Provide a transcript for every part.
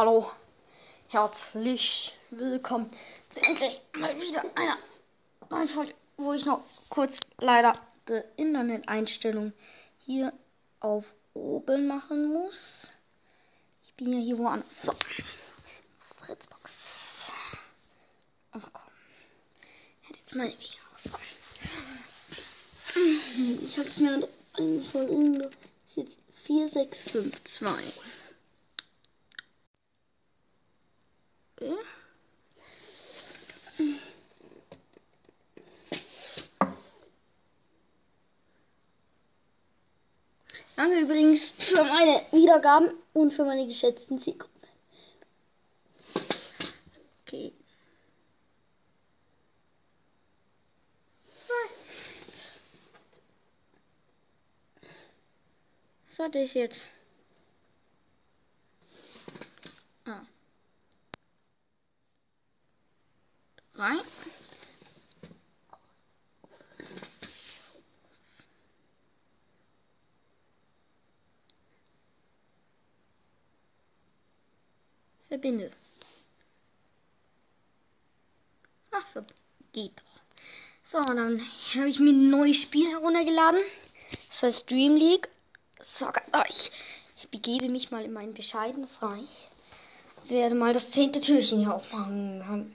Hallo, herzlich willkommen zu endlich mal wieder einer neuen Folge, wo ich noch kurz leider die Interneteinstellung hier auf oben machen muss. Ich bin ja hier woanders. So, Fritzbox. Ach komm, hätte jetzt meine Wege aus. Ich hatte es mir eigentlich von Ihnen jetzt 4652. Okay. Danke übrigens für meine Wiedergaben und für meine geschätzten Zielgruppen. Okay. Was hatte ich jetzt? Ah. Rein. Verbinde. Ach, geht doch. So, dann habe ich mir ein neues Spiel heruntergeladen. Das heißt Dream League. So, ich begebe mich mal in mein bescheidenes Reich. Ich werde mal das zehnte Türchen hier aufmachen.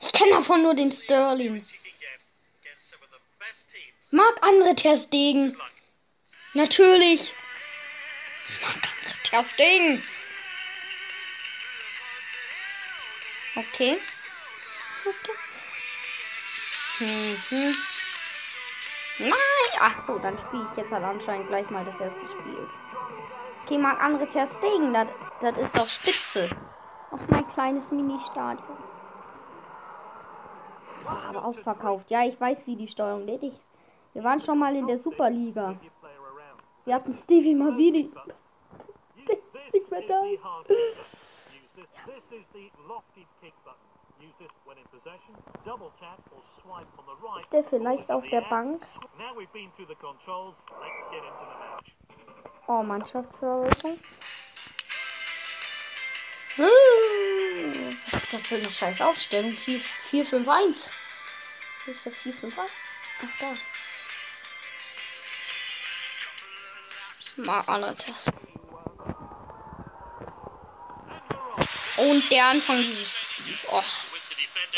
Ich kenne davon nur den Sterling. Mag andere Terstegen. Natürlich. Mag andere Terstegen. Okay. Okay. Mhm. Nein! Ach so, dann spiele ich jetzt halt anscheinend gleich mal das erste Spiel. Okay, mag andere Terstegen. Das, das ist doch spitze. Auf mein kleines Mini-Stadion. Oh, aber ausverkauft. Ja, ich weiß, wie die Steuerung geht. Ich, wir waren schon mal in der Superliga. Wir hatten Stevie wieder. Nicht mehr da. Ist der vielleicht auf der Bank? Oh, Mannschaftsverwaltung. Hm, was ist das für eine scheiß Aufstellung? 4-5-1. Wo ist der 4-5-1? Ach, da. Mal alle testen. Und der Anfang dieses, dieses oh,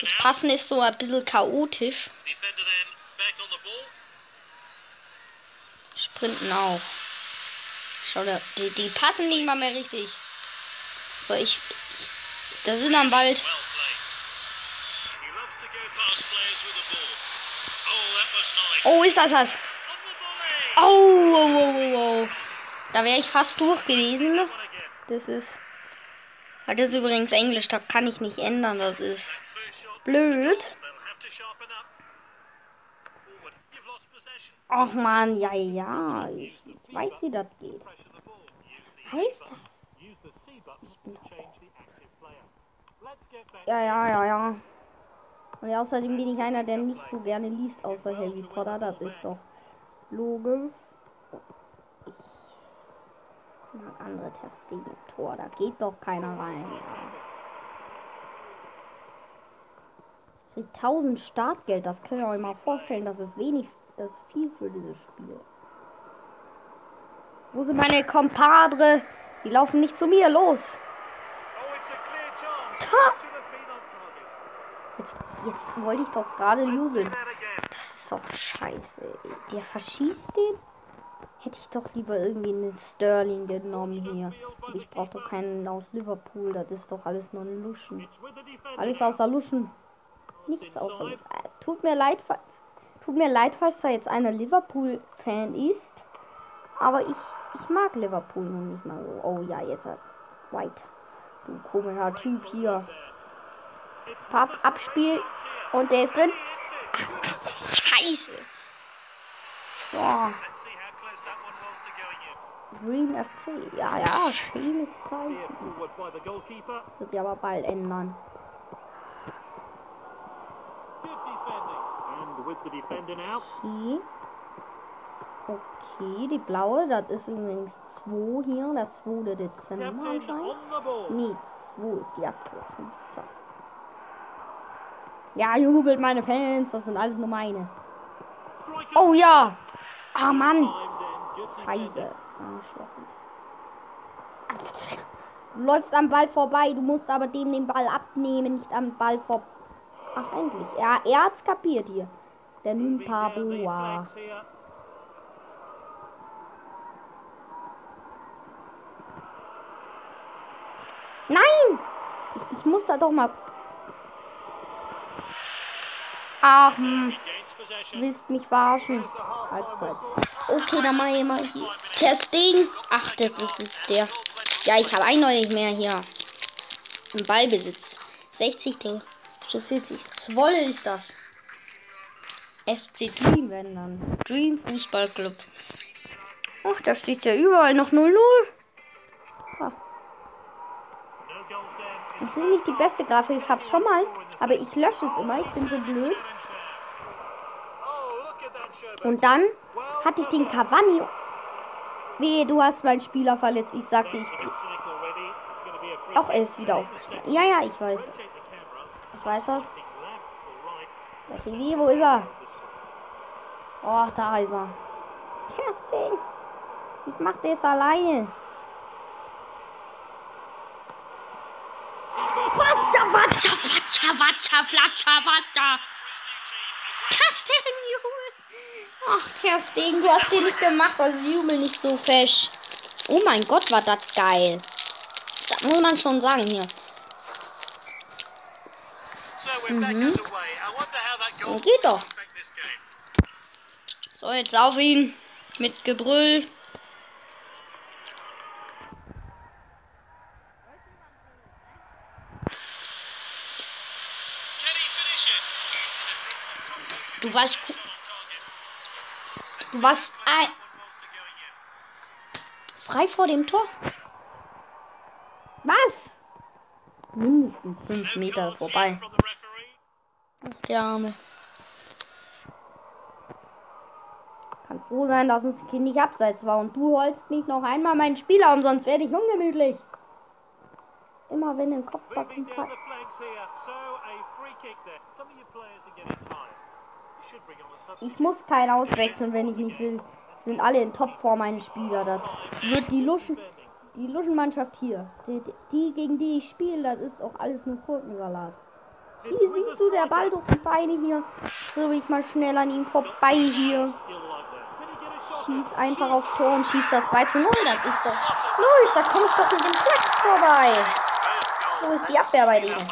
das Passen ist so ein bisschen chaotisch. Sprinten auch. Schau, die, die passen nicht mal mehr richtig. So, ich. Ich das ist am Wald. Oh, ist das das? Oh, oh, oh, oh. Da wäre ich fast durch gewesen. Das ist. Das ist übrigens Englisch, da kann ich nicht ändern. Das ist blöd. Ach man, ja, ja. Ich weiß, wie das geht. Was heißt das? Ja, ja, ja, ja. Und außerdem bin ich einer, der nicht so gerne liest, außer Harry Potter. Das ist doch logisch. Ich mag andere Testing Tor. Da geht doch keiner rein. Ich krieg 1000 Startgeld. Das könnt ihr euch mal vorstellen. Das ist wenig. Das ist viel für dieses Spiel. Wo sind meine Kompadre? Die laufen nicht zu mir. Los! Ha! Jetzt, jetzt wollte ich doch gerade jubeln. Das ist doch scheiße. Der verschießt den? Hätte ich doch lieber irgendwie einen Sterling genommen hier. Ich brauche doch keinen aus Liverpool. Das ist doch alles nur ein Luschen. Alles außer Luschen. Nichts außer Luschen. Äh, tut mir leid, tut mir leid, falls da jetzt einer Liverpool-Fan ist. Aber ich, ich mag Liverpool nun nicht mal so. Oh ja, jetzt hat White. Du komischer Typ hier. Papp, Abspiel. Und der ist drin. Ach, Scheiße. Boah. Green FC. Ja, ja, schönes Zeichen. Wird sich aber bald ändern. Okay. Okay, die blaue, das ist übrigens 2 hier, der 2. Dezember anscheinend. Nee, 2 ist die Abkürzung. So. Ja, jubelt meine Fans, das sind alles nur meine. Oh ja! Ah, Mann! Scheiße. Du läufst am Ball vorbei, du musst aber dem den Ball abnehmen, nicht am Ball vor. Ach, endlich. Ja, er hat's kapiert hier. Der Nympaboa. Nein! Ich, ich muss da doch mal. Ach, hm. Willst mich verarschen. Halbzeit. Okay, dann mach ich mal hier. Testing. Ach, das ist, der. Ja, ich habe ein neues mehr hier. Im Ballbesitz. 60 zu 40. Zwoll ist das. FC Dream, wenn dann. Dream Fußballclub. Ach, da steht ja überall noch 0-0. Ist nicht die beste Grafik. Ich hab's schon mal. Aber ich lösche es immer. Ich bin so blöd. Und dann hatte ich den Cavani. Weh, du hast meinen Spieler verletzt. Ich sagte, ich. Auch er ist wieder aufgestanden. Ja, ja, ich weiß das. Ich weiß das. Wie, wo ist er? Oh, da ist er. Kerstin. Ich mach das alleine. Watscha, watscha, watscha, watscha, flatscha, watscha. Kerstin, Junge. Ach, Kerstin, du hast den nicht gemacht, also jubel nicht so fesch. Oh mein Gott, war das geil. Das muss man schon sagen hier. Mhm. Geht doch. So, jetzt auf ihn. Mit Gebrüll. Du warst. Du warst ein. Frei vor dem Tor. Was? Mindestens fünf Meter vorbei. Ach, der Arme. Kann froh sein, dass uns Kind nicht abseits war und du holst nicht noch einmal meinen Spieler um, sonst werde ich ungemütlich. Immer wenn im Kopf backen kann. Ich muss keinen auswechseln, wenn ich nicht will. Sind alle in Topform meine Spieler. Das wird die Luschen, die Luschenmannschaft hier. Die, die, gegen die ich spiele, das ist auch alles nur Gurkensalat. Hier siehst du der Ball durch die Beine hier. So will ich mal schnell an ihm vorbei hier. Schieß einfach aufs Tor und schießt das 2 zu 0. Das ist doch. Los, da komme ich doch mit dem Platz vorbei. Wo ist die Abwehr bei denen?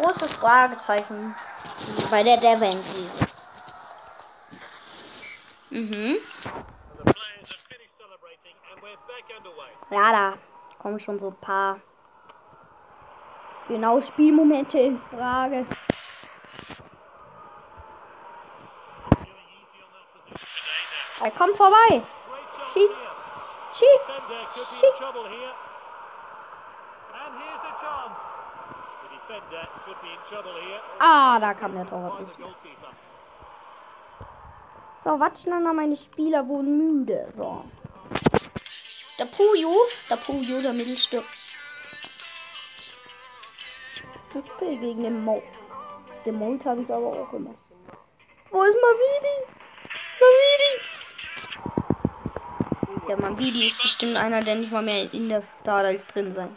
Großes Fragezeichen bei der Defensive. Mhm. Ja, da kommen schon so ein paar genau Spielmomente in Frage. Er kommt vorbei. Schieß. Schieß. Schieß. Ah, da kam der Torwart nicht. So, Watschlander, meine Spieler wurden müde. So. Der Puyo, der Puyo, der Mittelstück. Ich spiele gegen den Mo. Den Mond habe ich aber auch immer. Wo ist Mavidi? Mavidi! Der Mavidi ist bestimmt einer, der nicht mal mehr in der Startelf drin sein.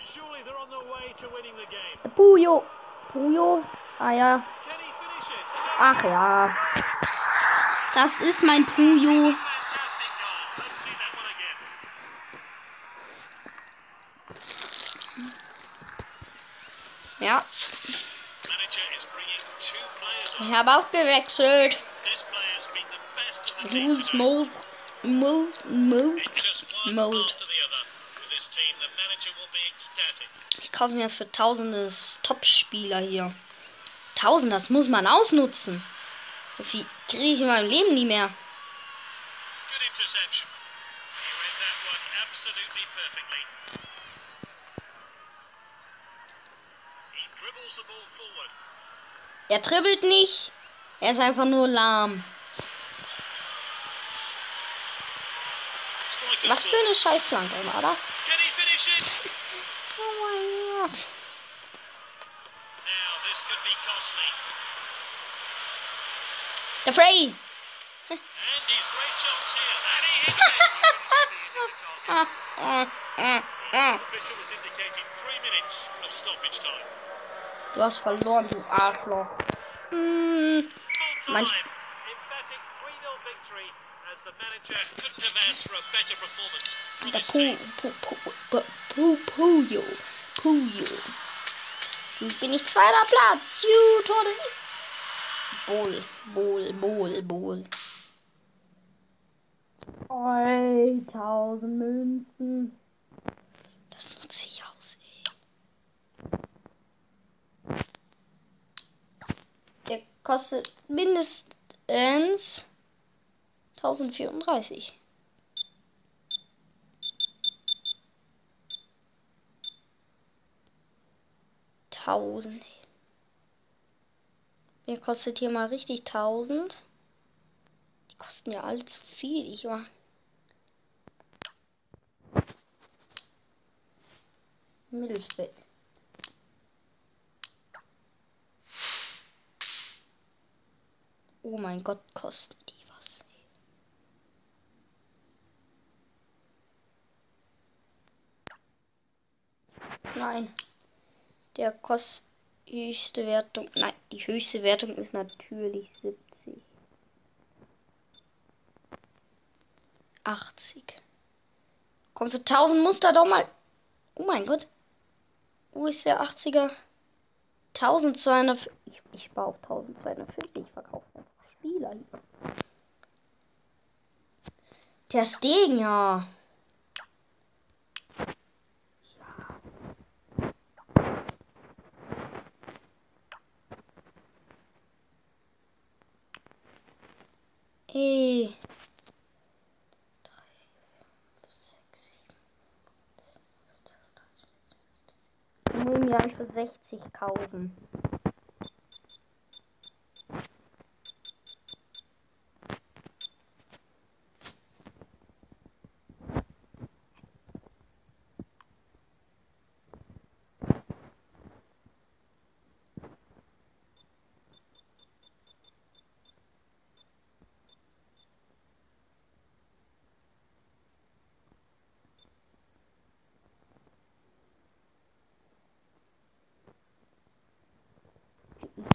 Puyo. Puyo. Ah ja. Ach ja. Das ist mein Puyo. Ja. Ich habe auch gewechselt. Use Mold. Mold. Mold. Mold. Ich kaufe mir für tausende Top-Spieler hier. Tausend, das muss man ausnutzen. So viel kriege ich in meinem Leben nie mehr. Er dribbelt nicht. Er ist einfach nur lahm. Was für eine Scheißflanke war das? Oh mein Gott. Der Frey. Du hast verloren, du Arschloch. Hm. Mein der Pu, Pu, Pu, Pu, Pu, Puyo. Puyo. Bin ich zweiter Platz. Ju, Tode. Bol, Bol, Bol, Bol. 1000 Münzen. Das nutze ich aus, ey. Der kostet mindestens 1034. Tausend. Der kostet hier mal richtig 1000. Die kosten ja alle zu viel. Ich war. Mittelfeld. Oh mein Gott, kosten die was. Nein. Der kostet höchste Wertung. Nein, die höchste Wertung ist natürlich 70. 80. Kommt für 1000 Muster doch mal. Oh mein Gott. Wo ist der 80er? 1200. Ich, ich baue auf 1250. Ich verkaufe einfach Spieler. Der Stegen, ja. Ey. Mögen ja für 60 kaufen.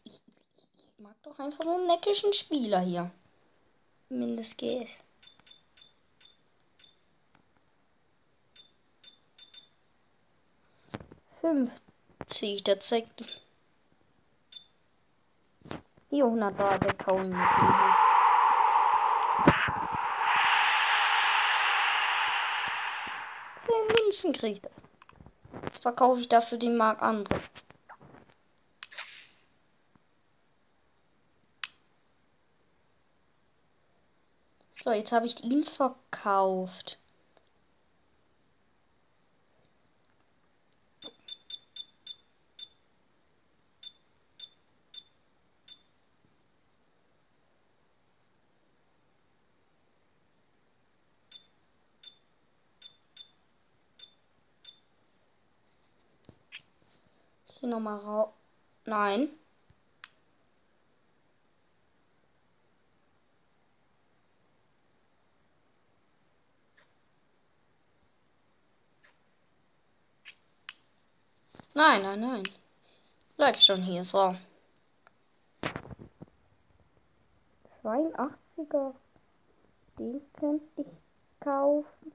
Ich, ich mag doch einfach so einen neckischen Spieler hier. Mindest geht. Fünfzig, der zeigt. Die 100 Dollar der kauen mit Zehn Münzen kriegt er. Verkaufe ich dafür die Mark andere. So, jetzt habe ich ihn verkauft. Hier nochmal raus. Nein. Nein, nein, nein. Bleib schon hier, so. 82er. Den könnte ich kaufen.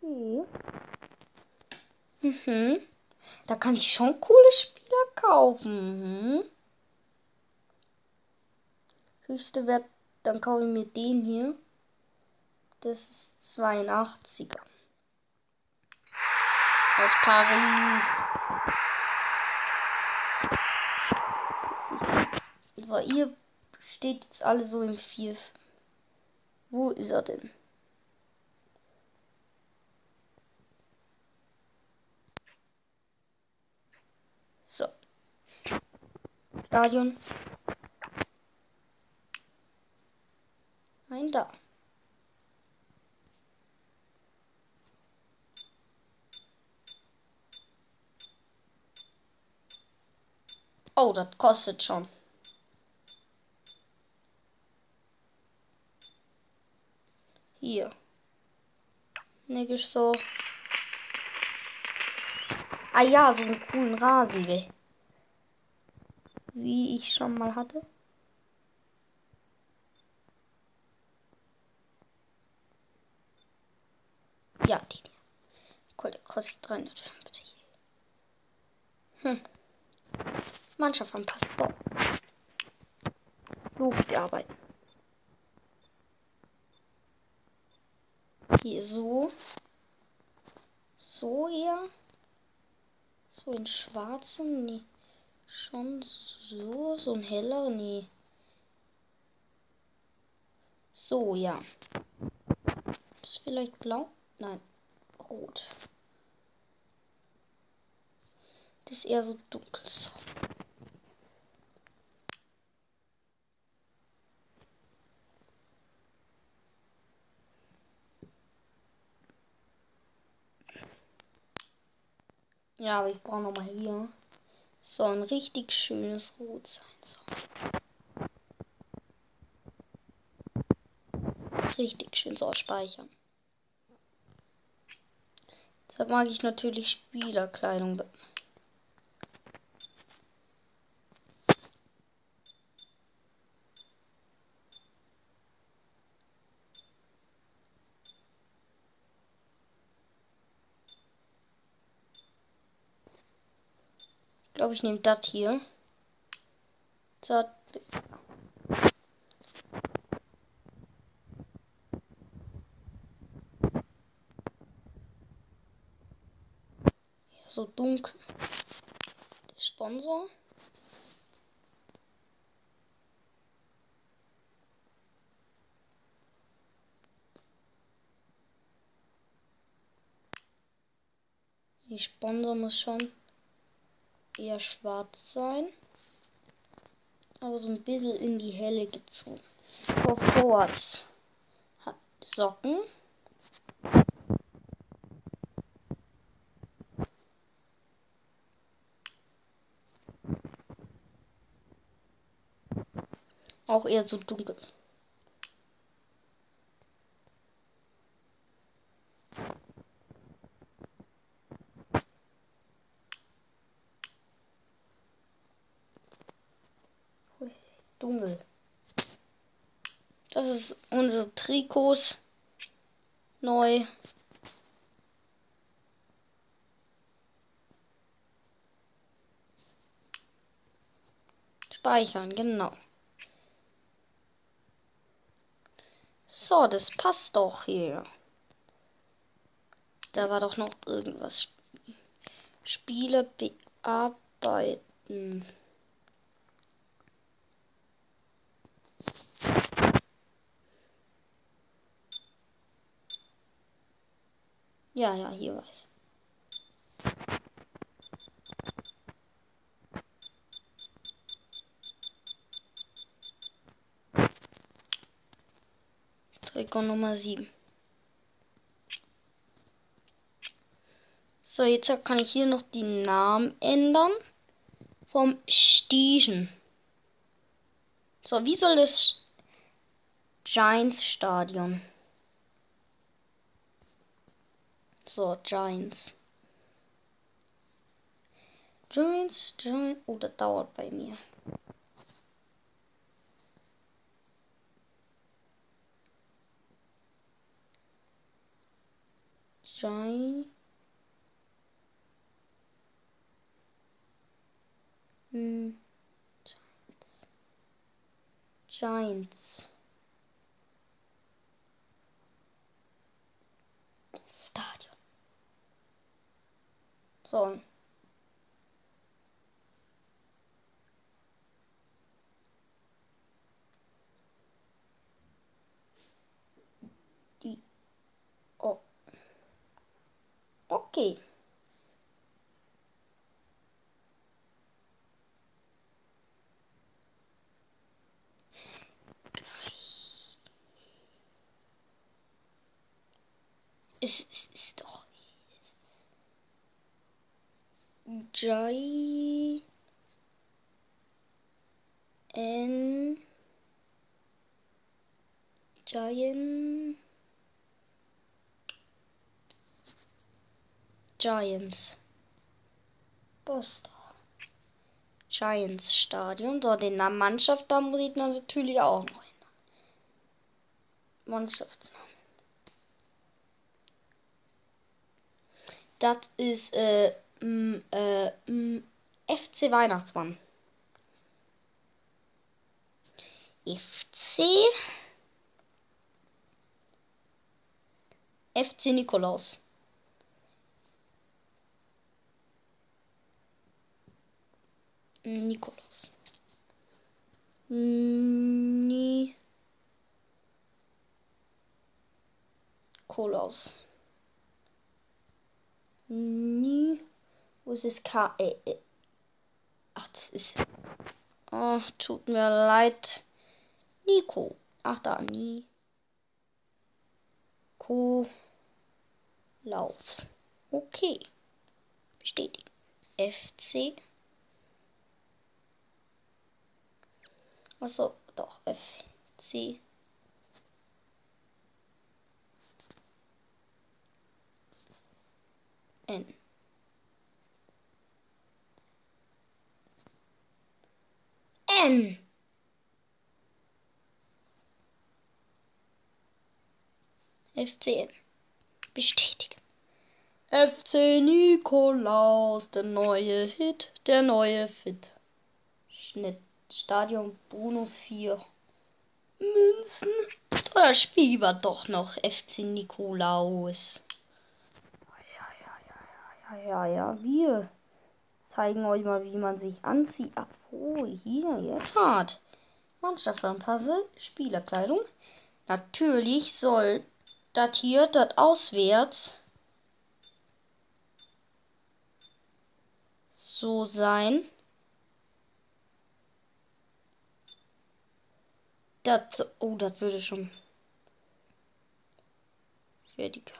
Okay. Mhm. Da kann ich schon coole Spieler kaufen. Mhm. Höchste Wert, dann kaufe ich mir den hier. Das ist 82er. Aus Paris. So, ihr steht jetzt alle so im Vier. Wo ist er denn? So. Stadion. Nein, da. Oh, das kostet schon. Hier. Nick so. Ah ja, so einen coolen Rasen will. Wie ich schon mal hatte. Ja, die. Cool, der kostet 350. Hm. Mannschaft anpasst. So. Lob bearbeiten. Hier so. So hier. So in schwarzen. Nee. Schon so. So ein heller. Nee. So, ja. ist vielleicht blau? Nein. Rot. Das ist eher so dunkel. So. Ja, aber ich brauche noch mal hier. So ein richtig schönes Rot sein. So. Richtig schön so speichern. Deshalb mag ich natürlich Spielerkleidung. Glaube, ich nehme das hier. So. So dunkel. Der Sponsor. Die Sponsor muss schon eher schwarz sein. Aber so ein bisschen in die helle gezogen. For Forwards hat Socken. Auch eher so dunkel. Das ist unsere Trikots. Neu. Speichern, genau. So, das passt doch hier. Da war doch noch irgendwas. Spiele bearbeiten. Ja, ja, hier was. Trikot Nummer 7. So, jetzt kann ich hier noch die Namen ändern. Vom Stiegen. So, wie soll das Giants Stadion? So, Giants. Giants, Giants. Oh, das dauert bei mir. Giants. Hm. Giants. So. Die. Oh. Okay. Es Jai. N. Giant. Giants. Boston. Giants Stadion. So, den Namen Mannschaft, da muss ich natürlich auch noch hin. Mannschaftsnamen. Das ist äh, m, äh, m, FC Weihnachtsmann. FC FC Nikolaus. Nikolaus. Nikolaus. Nie. Wo ist das K? Äh, äh. Ach, das ist. Oh, tut mir leid. Nico. Ach, da, nie. Co. Lauf. Okay. Bestätigen. FC. Achso, doch. FC. N. N. FCN. Bestätigen. FC Nikolaus, der neue Hit, der neue Fit. Schnitt. Stadion Bonus 4. Münzen. Oder spielen wir doch noch FC Nikolaus. Ja, ja, ja, wir zeigen euch mal, wie man sich anzieht. Oh, hier, jetzt hart. Mannschaftsanpasse, Spielerkleidung. Natürlich soll das hier, das auswärts so sein. Das, oh, das würde schon fertig.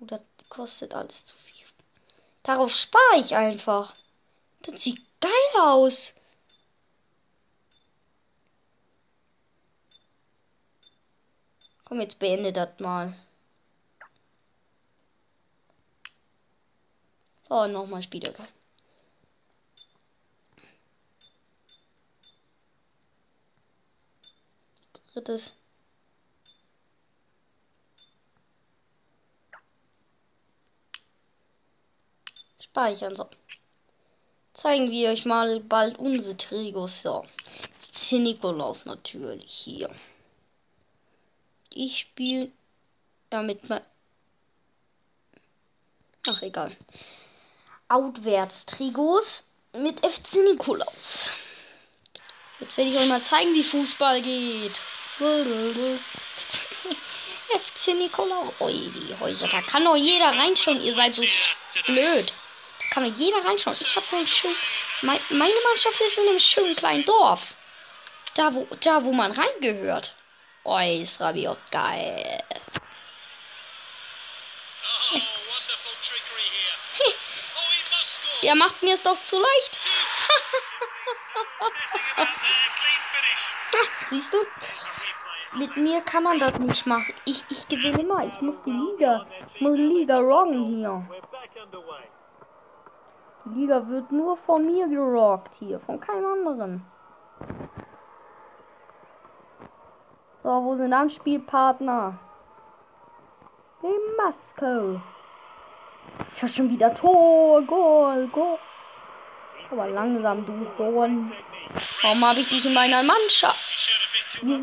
Oh, das kostet alles zu viel. Darauf spare ich einfach. Das sieht geil aus. Komm, jetzt beende das mal. Oh, nochmal Spieler. Drittes. Speichern. So. Zeigen wir euch mal bald unsere Trigos. So. Nikolaus natürlich hier. Ich spiele damit mal. Ach, egal. Outwärts Trigos mit FC Nikolaus. Jetzt werde ich euch mal zeigen, wie Fußball geht. FC Nikolaus. Ui, die Häuser. Da kann doch jeder reinschauen. Ihr seid so blöd kann doch jeder reinschauen. Ich habe so ein schön. Mein, meine Mannschaft ist in einem schönen kleinen Dorf. Da, wo, da, wo man reingehört. Oh, ist Rabiot geil. Der macht mir es doch zu leicht. Siehst du? Mit mir kann man das nicht machen. Ich, ich gewinne immer. Ich muss die Liga. Ich muss die Liga roggen hier. Die Liga wird nur von mir gerockt hier, von keinem anderen. So, wo sind dann Spielpartner? In Moskau. Ich habe schon wieder Tor, Goal, Goal. Aber langsam, du Horn. Warum habe ich dich in meiner Mannschaft? Wir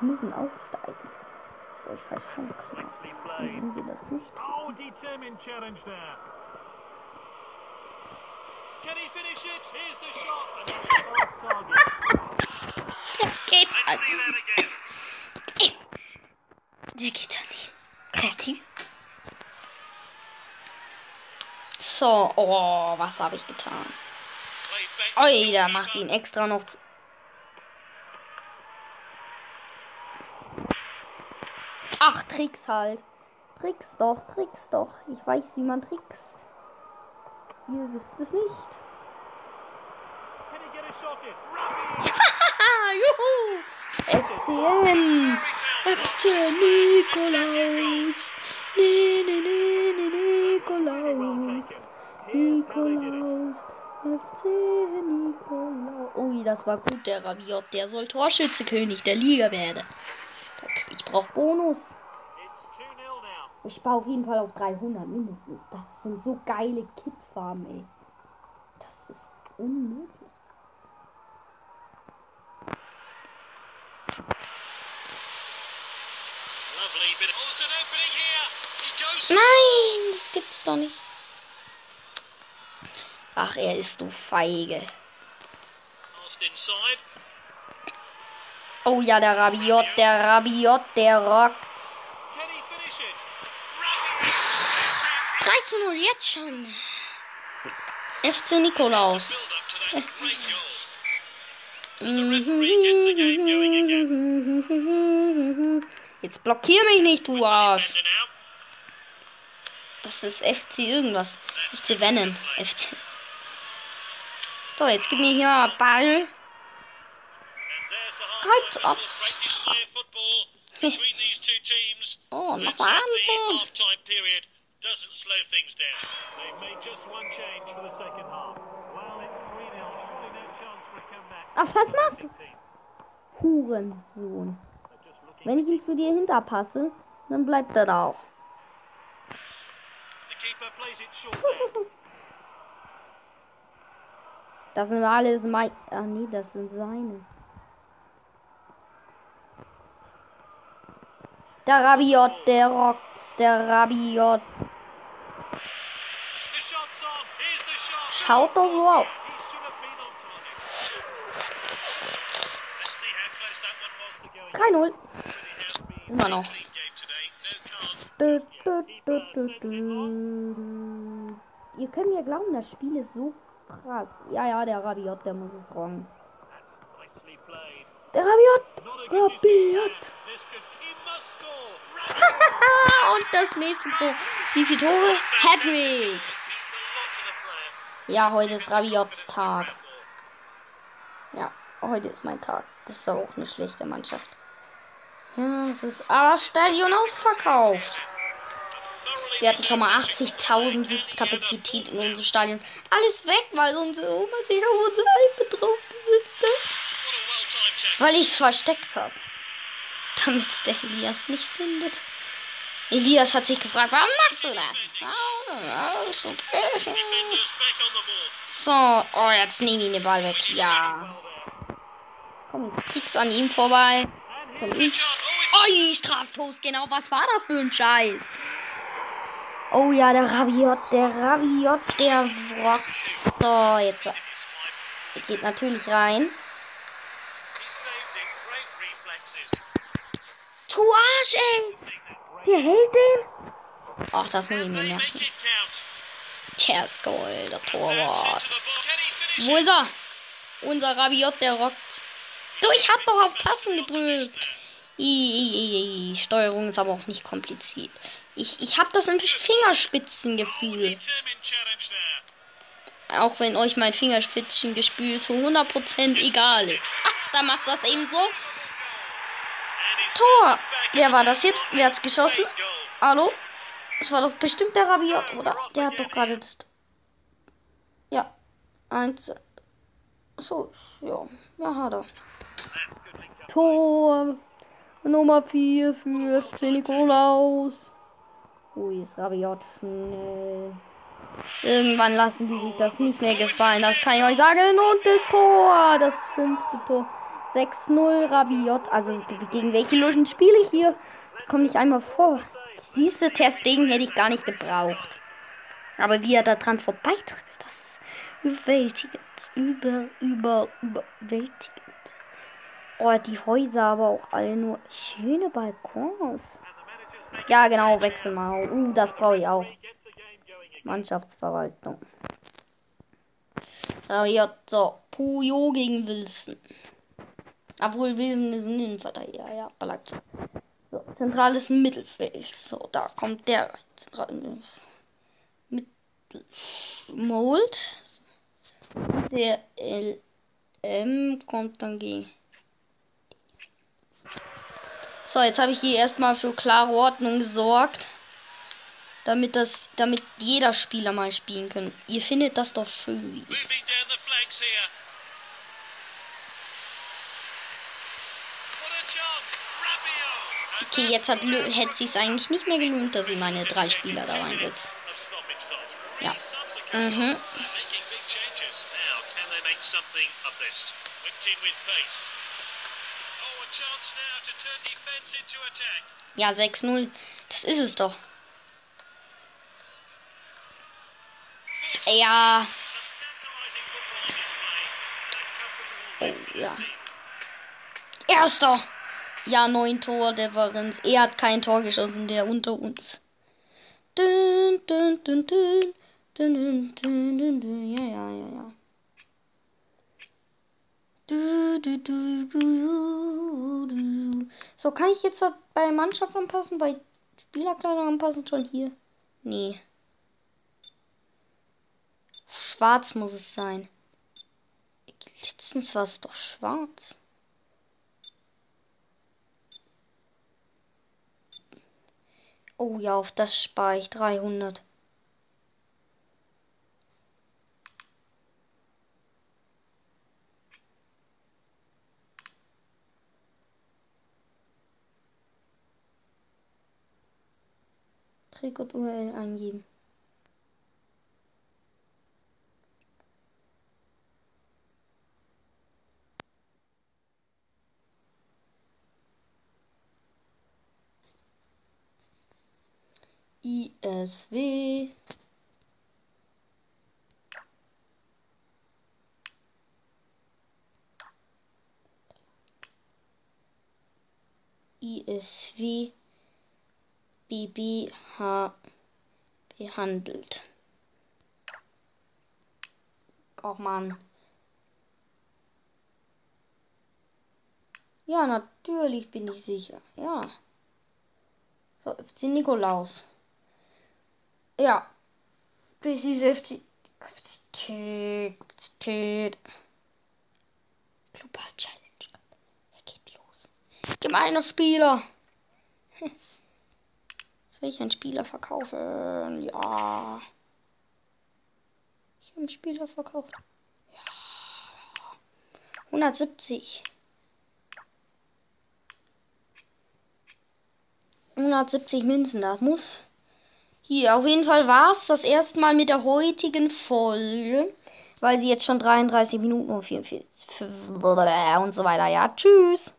müssen aufsteigen. Das ist euch vielleicht schon klar. Wir das nicht. Der geht again. Der geht ja nicht. Kreativ. So, oh, was habe ich getan? Oi, der macht ihn extra noch zu. Ach, Tricks halt. Tricks doch, Tricks doch. Ich weiß, wie man trickst. Ihr wisst es nicht. FCN! FC Nikolaus! Nee, nee, nee, nee, Nikolaus! Nikolaus! FC Nikolaus! Ui, das war gut, der Rabiot. Der soll Torschützekönig der Liga werden. Ich brauche Bonus. It's 2 0 now. Ich baue auf jeden Fall auf 300 mindestens. Das sind so geile Kidfarben, ey. Das ist unmöglich. Nein, das gibt's doch nicht. Ach, er ist so feige. Oh ja, der Rabiot, der Rabiot, der rockt's. Can he finish it? 3 zu 0 jetzt schon. FC Nikolaus. Jetzt blockier mich nicht, du Arsch. Das ist FC irgendwas. FC Vennen. FC. So, jetzt gib mir hier mal Ball. Halt ab. Oh, noch hope the Wahnsinn. half-time period doesn't slow things down. They've made just one change for the second half. Well, it's 3 0. Surely no chance for a comeback. Ach, was machst du? Hurensohn. Wenn ich ihn zu dir hinterpasse, dann bleibt er da auch. Das sind alles mein. Ah nee, das sind seine. Der Rabiot, der rockt's, der Rabiot. Schaut doch so aus. He should Immer noch. Du, du, du. Ihr könnt mir glauben, das Spiel ist so krass. Ja, ja, der Rabiot, der muss es played. Der Rabiot! Rabiot! Und das nächste Tor. Wie viele Tore? Hattrick! Ja, heute ist Rabiots Tag. Ja, heute ist mein Tag. Das ist auch eine schlechte Mannschaft. Ja, es ist aber Stadion ausverkauft. Wir hatten schon mal 80.000 Sitzkapazität in unserem Stadion. Alles weg, weil unsere Oma sich auf unsere Alpe drauf gesetzt hat. Weil ich es versteckt habe. Damit es der Elias nicht findet. Elias hat sich gefragt, warum machst du das? So oh, jetzt nehme ich den Ball weg. Ja. Komm, jetzt kriegst an ihm vorbei. Von ihm. Oi, Straftoast, genau. Was war das für ein Scheiß? Oh ja, der Rabiot, der Rabiot, der rockt. So, jetzt. Geht natürlich rein. Du Arsch, ey. Der hält den. Ach, das muss ich mir merken. Der ist Gold, der Torwart. Wo ist er? Unser Rabiot, der rockt. Du, ich hab doch auf Tasten gedrückt. I. Steuerung ist aber auch nicht kompliziert. Ich, ich hab das im Fingerspitzengefühl. Auch wenn euch mein Fingerspitzengefühl zu 100% egal ist. Ach, da macht das eben so. Tor. Wer war das jetzt? Wer hat's geschossen? Hallo? Das war doch bestimmt der Rabiot, oder? Der hat doch gerade das. Ja. Eins. So, ja. Ja, hat er. Tor. Nummer 4 für Nikolaus. Ui, ist Rabiot schnell. Irgendwann lassen die sich das nicht mehr gefallen. Das kann ich euch sagen. Und das Tor. Das fünfte Tor. 6-0 Rabiot. Also gegen welche Luschen spiele ich hier? Kommt nicht einmal vor. Diese Testding hätte ich gar nicht gebraucht. Aber wie er da dran vorbeitritt, das ist überwältigend. Über, über, überwältigend. Oh, die Häuser aber auch alle nur schöne Balkons. Ja, genau, wechsel mal. Uh, das brauche ich auch. Mannschaftsverwaltung. Ja, so. Puyo gegen Wilson. Obwohl Wilson ist ein Innenverteidiger. Ja, Ballack. So, zentrales Mittelfeld. So, da kommt der zentrale Mittel Mold. Der LM kommt dann gegen. So, jetzt habe ich hier erstmal für klare Ordnung gesorgt. Damit das, damit jeder Spieler mal spielen kann. Ihr findet das doch schön, wie ich. Okay, jetzt hat hätte sie es eigentlich nicht mehr gelohnt, dass sie meine drei Spieler da reinsetzt. Ja. Mhm. Ja, 6-0. Das ist es doch. Ja. Oh, ja. Erster. Ja, neun Tor, der war Differenz. Er hat kein Tor geschossen, der unter uns. Dün, dün, dün. Dün, dün, dün, dün, dün. Ja, ja, ja, ja. Du, du, du, du, du. So, kann ich jetzt bei Mannschaft anpassen, bei Spielerkleidung anpassen schon hier? Nee. Schwarz muss es sein. Letztens war es doch schwarz. Oh ja, auf das spare ich 300. Trikot URL eingeben. ISW ISW BBH behandelt. Och man. Ja, natürlich bin ich sicher. Ja. So, FC Nikolaus. Ja. Das ist FC. Kapazität. Kapazität. Global Challenge. Er geht los. Gemeiner Spieler. Soll ich einen Spieler verkaufen? Ja. Ich habe einen Spieler verkauft. Ja. 170. 170 Münzen, das muss hier, auf jeden Fall war es das erste Mal mit der heutigen Folge, weil sie jetzt schon 33 Minuten und 44 und so weiter. Ja, tschüss.